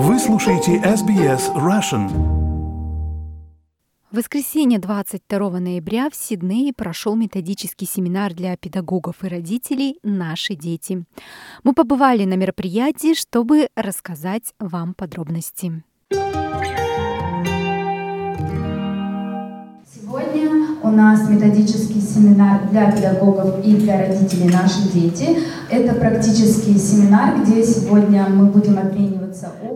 Вы слушаете SBS Russian. В воскресенье 22 ноября в Сиднее прошел методический семинар для педагогов и родителей «Наши дети». Мы побывали на мероприятии, чтобы рассказать вам подробности. Сегодня у нас методический семинар для педагогов и для родителей «Наши дети». Это практический семинар, где сегодня мы будем обмениваться...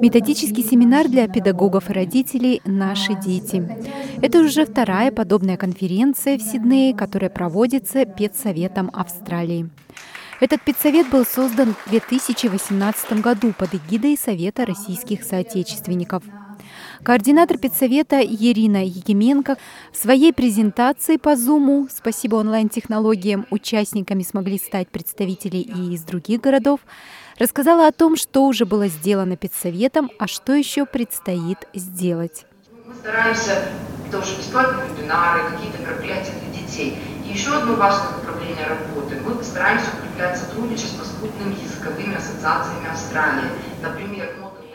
Методический семинар для педагогов и родителей «Наши дети». Это уже вторая подобная конференция в Сиднее, которая проводится Педсоветом Австралии. Этот педсовет был создан в 2018 году под эгидой Совета российских соотечественников – Координатор педсовета Ирина Егеменко в своей презентации по Zoom «Спасибо онлайн-технологиям» участниками смогли стать представители и из других городов, рассказала о том, что уже было сделано педсоветом, а что еще предстоит сделать. Мы стараемся тоже бесплатные вебинары, какие-то мероприятия для детей. И еще одно важное направление работы. Мы стараемся укреплять сотрудничество с крупными языковыми ассоциациями Австралии. Например,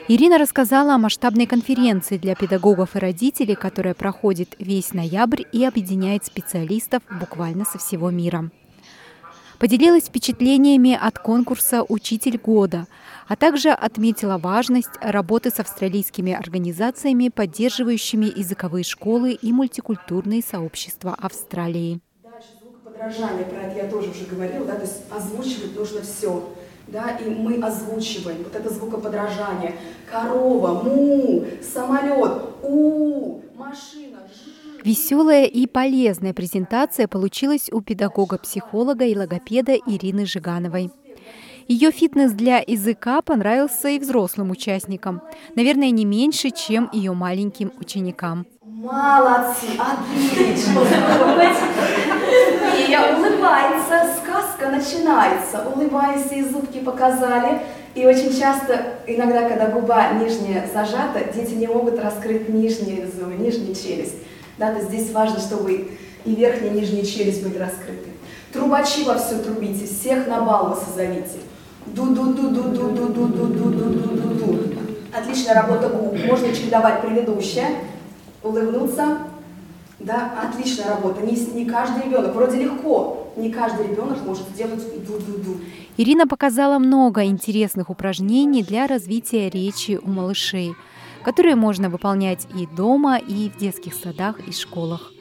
Ирина рассказала о масштабной конференции для педагогов и родителей, которая проходит весь ноябрь и объединяет специалистов буквально со всего мира. Поделилась впечатлениями от конкурса «Учитель года», а также отметила важность работы с австралийскими организациями, поддерживающими языковые школы и мультикультурные сообщества Австралии. Дальше звукоподражание, про это я тоже уже говорила, да, то есть озвучивать нужно все да, и мы озвучиваем вот это звукоподражание. Корова, му, самолет, у, машина, Веселая и полезная презентация получилась у педагога-психолога и логопеда Ирины Жигановой. Ее фитнес для языка понравился и взрослым участникам, наверное, не меньше, чем ее маленьким ученикам. Молодцы, отлично! И улыбается, сказка начинается. Улыбайся, и зубки показали. И очень часто, иногда, когда губа нижняя зажата, дети не могут раскрыть нижнюю нижнюю челюсть. Да, то здесь важно, чтобы и верхняя, и нижняя челюсть были раскрыты. Трубачи во все трубите, всех на бал вы созовите. Ду-ду-ду-ду-ду-ду-ду-ду-ду-ду-ду. Отличная работа губ. Можно чередовать предыдущее, улыбнуться, да, отличная работа. Не, не каждый ребенок, вроде легко, не каждый ребенок может сделать ду-ду-ду. Ирина показала много интересных упражнений для развития речи у малышей, которые можно выполнять и дома, и в детских садах и школах.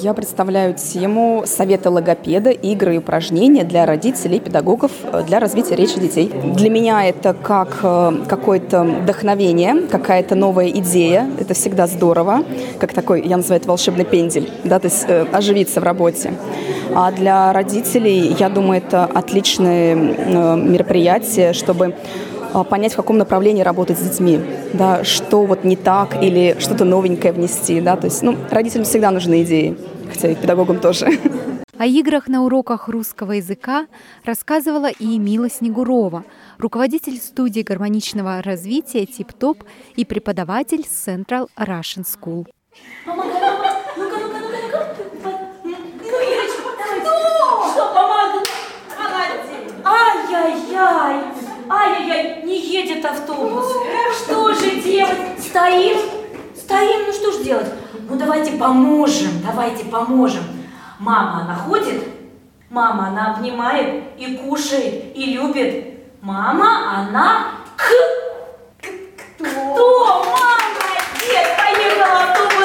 Я представляю тему совета логопеда, игры и упражнения для родителей, педагогов э, для развития речи детей. Для меня это как э, какое-то вдохновение, какая-то новая идея. Это всегда здорово, как такой, я называю это волшебный пендель, да, то есть э, оживиться в работе. А для родителей, я думаю, это отличное мероприятие, чтобы понять, в каком направлении работать с детьми, да, что вот не так или что-то новенькое внести, да, то есть, ну, родителям всегда нужны идеи хотя и педагогам тоже. О играх на уроках русского языка рассказывала и Мила Снегурова, руководитель студии гармоничного развития «Тип-топ» и преподаватель Central Russian School. Ай-яй-яй! Ай-яй-яй, не едет автобус. Что же делать? Стоим? Стоим, ну что ж делать? ну давайте поможем, давайте поможем. Мама, она ходит, мама, она обнимает и кушает, и любит. Мама, она к... Кто? Кто? Молодец, поехала автобус.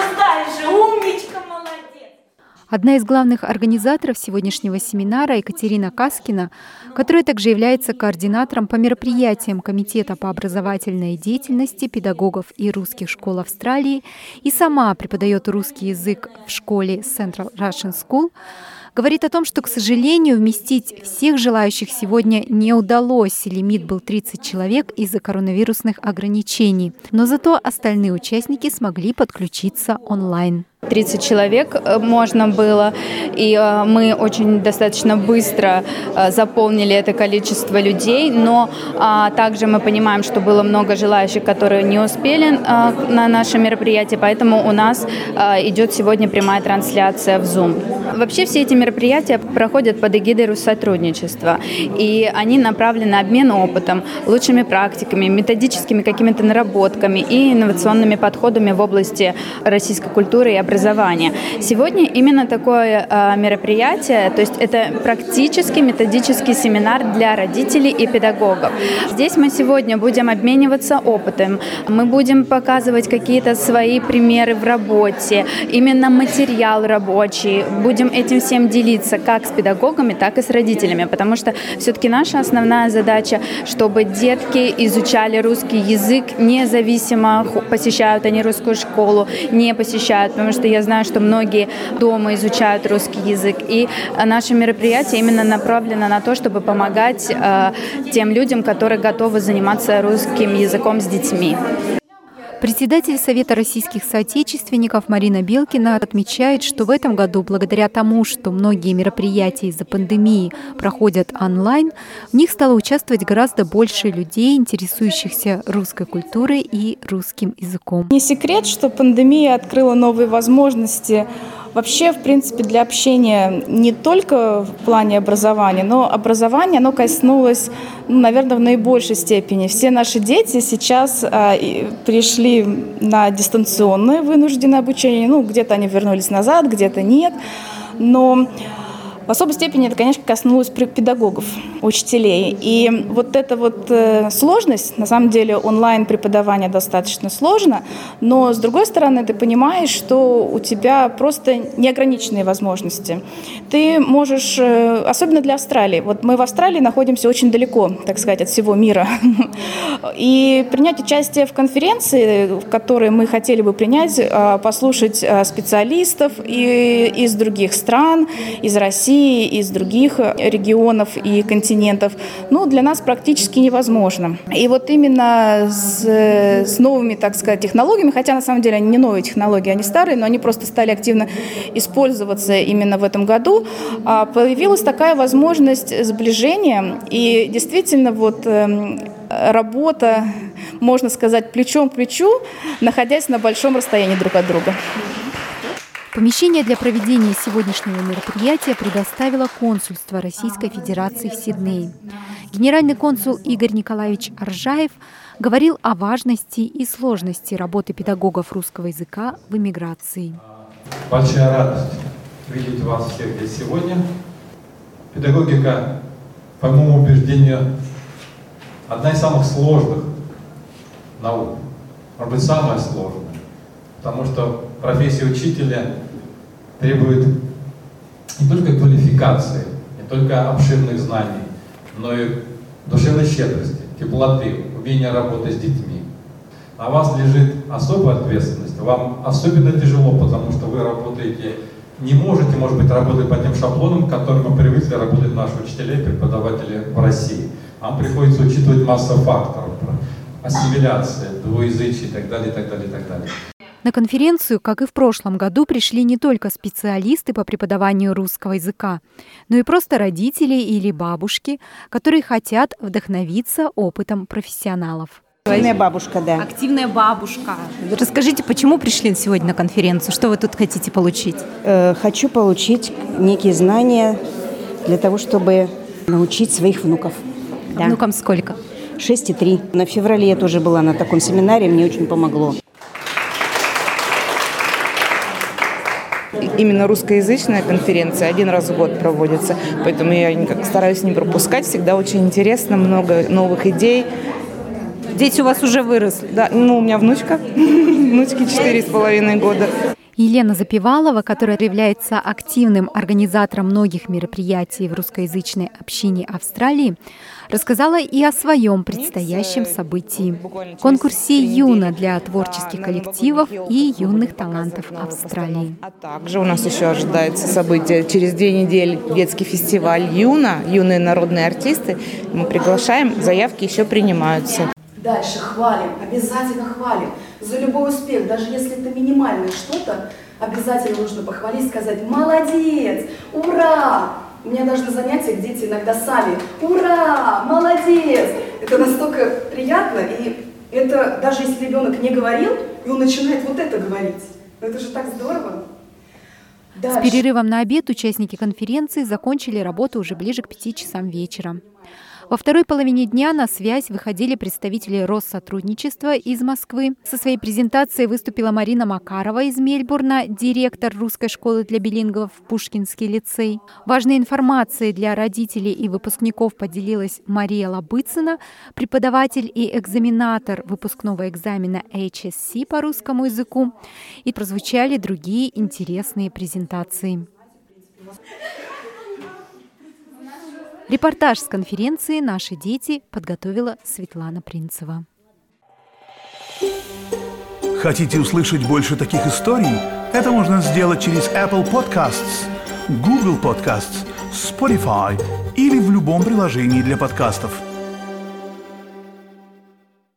Одна из главных организаторов сегодняшнего семинара Екатерина Каскина, которая также является координатором по мероприятиям Комитета по образовательной деятельности педагогов и русских школ Австралии и сама преподает русский язык в школе Central Russian School, говорит о том, что, к сожалению, вместить всех желающих сегодня не удалось. Лимит был 30 человек из-за коронавирусных ограничений. Но зато остальные участники смогли подключиться онлайн. 30 человек э, можно было, и э, мы очень достаточно быстро э, заполнили это количество людей, но а, также мы понимаем, что было много желающих, которые не успели на наше мероприятие, поэтому у нас идет сегодня прямая трансляция в Zoom. Вообще все эти мероприятия проходят под эгидой Россотрудничества, и они направлены на обмен опытом, лучшими практиками, методическими какими-то наработками и инновационными подходами в области российской культуры и образования образования. Сегодня именно такое э, мероприятие, то есть это практический методический семинар для родителей и педагогов. Здесь мы сегодня будем обмениваться опытом, мы будем показывать какие-то свои примеры в работе, именно материал рабочий, будем этим всем делиться как с педагогами, так и с родителями, потому что все-таки наша основная задача, чтобы детки изучали русский язык независимо, посещают они русскую школу, не посещают, потому что я знаю, что многие дома изучают русский язык. И наше мероприятие именно направлено на то, чтобы помогать э, тем людям, которые готовы заниматься русским языком с детьми. Председатель Совета российских соотечественников Марина Белкина отмечает, что в этом году, благодаря тому, что многие мероприятия из-за пандемии проходят онлайн, в них стало участвовать гораздо больше людей, интересующихся русской культурой и русским языком. Не секрет, что пандемия открыла новые возможности Вообще, в принципе, для общения не только в плане образования, но образование, оно коснулось, ну, наверное, в наибольшей степени. Все наши дети сейчас а, пришли на дистанционное вынужденное обучение, ну, где-то они вернулись назад, где-то нет, но в особой степени это, конечно, коснулось педагогов, учителей. И вот эта вот э, сложность, на самом деле онлайн преподавание достаточно сложно, но с другой стороны ты понимаешь, что у тебя просто неограниченные возможности. Ты можешь, э, особенно для Австралии, вот мы в Австралии находимся очень далеко, так сказать, от всего мира. И принять участие в конференции, в которой мы хотели бы принять, а, послушать а, специалистов из других стран, из России, России, из других регионов и континентов, ну, для нас практически невозможно. И вот именно с, с новыми, так сказать, технологиями, хотя на самом деле они не новые технологии, они старые, но они просто стали активно использоваться именно в этом году, а появилась такая возможность сближения. И действительно вот эм, работа, можно сказать, плечом к плечу, находясь на большом расстоянии друг от друга. Помещение для проведения сегодняшнего мероприятия предоставило консульство Российской Федерации в Сиднее. Генеральный консул Игорь Николаевич Аржаев говорил о важности и сложности работы педагогов русского языка в эмиграции. Большая радость видеть вас всех здесь сегодня. Педагогика, по моему убеждению, одна из самых сложных наук, может быть, самая сложная, потому что профессия учителя требует не только квалификации, не только обширных знаний, но и душевной щедрости, теплоты, умения работать с детьми. На вас лежит особая ответственность. Вам особенно тяжело, потому что вы работаете, не можете, может быть, работать по тем шаблонам, которым мы привыкли работать наши учителя и преподаватели в России. Вам приходится учитывать массу факторов, ассимиляция, двуязычие и так далее, и так далее, и так далее. На конференцию, как и в прошлом году, пришли не только специалисты по преподаванию русского языка, но и просто родители или бабушки, которые хотят вдохновиться опытом профессионалов. Активная бабушка, да. Активная бабушка. Расскажите, почему пришли сегодня на конференцию? Что вы тут хотите получить? Э, хочу получить некие знания для того, чтобы научить своих внуков. Да. Внукам сколько? Шесть и три. На феврале я тоже была на таком семинаре, мне очень помогло. Именно русскоязычная конференция один раз в год проводится, поэтому я никак стараюсь не пропускать. Всегда очень интересно, много новых идей. Дети у вас уже выросли? Да, ну у меня внучка, внучке четыре с половиной года. Елена Запивалова, которая является активным организатором многих мероприятий в русскоязычной общине Австралии, рассказала и о своем предстоящем событии – конкурсе «Юна» для творческих коллективов и юных талантов Австралии. А также у нас еще ожидается событие через две недели детский фестиваль «Юна», юные народные артисты. Мы приглашаем, заявки еще принимаются. Дальше хвалим, обязательно хвалим за любой успех, даже если это минимальное что-то, обязательно нужно похвалить, сказать «молодец», «ура». У меня даже на занятиях дети иногда сами «ура», «молодец». Это настолько приятно, и это даже если ребенок не говорил, и он начинает вот это говорить. Ну это же так здорово. Дальше. С перерывом на обед участники конференции закончили работу уже ближе к пяти часам вечера. Во второй половине дня на связь выходили представители Россотрудничества из Москвы. Со своей презентацией выступила Марина Макарова из Мельбурна, директор русской школы для билингов Пушкинский лицей. Важной информацией для родителей и выпускников поделилась Мария Лобыцина, преподаватель и экзаменатор выпускного экзамена HSC по русскому языку. И прозвучали другие интересные презентации. Репортаж с конференции «Наши дети» подготовила Светлана Принцева. Хотите услышать больше таких историй? Это можно сделать через Apple Podcasts, Google Podcasts, Spotify или в любом приложении для подкастов –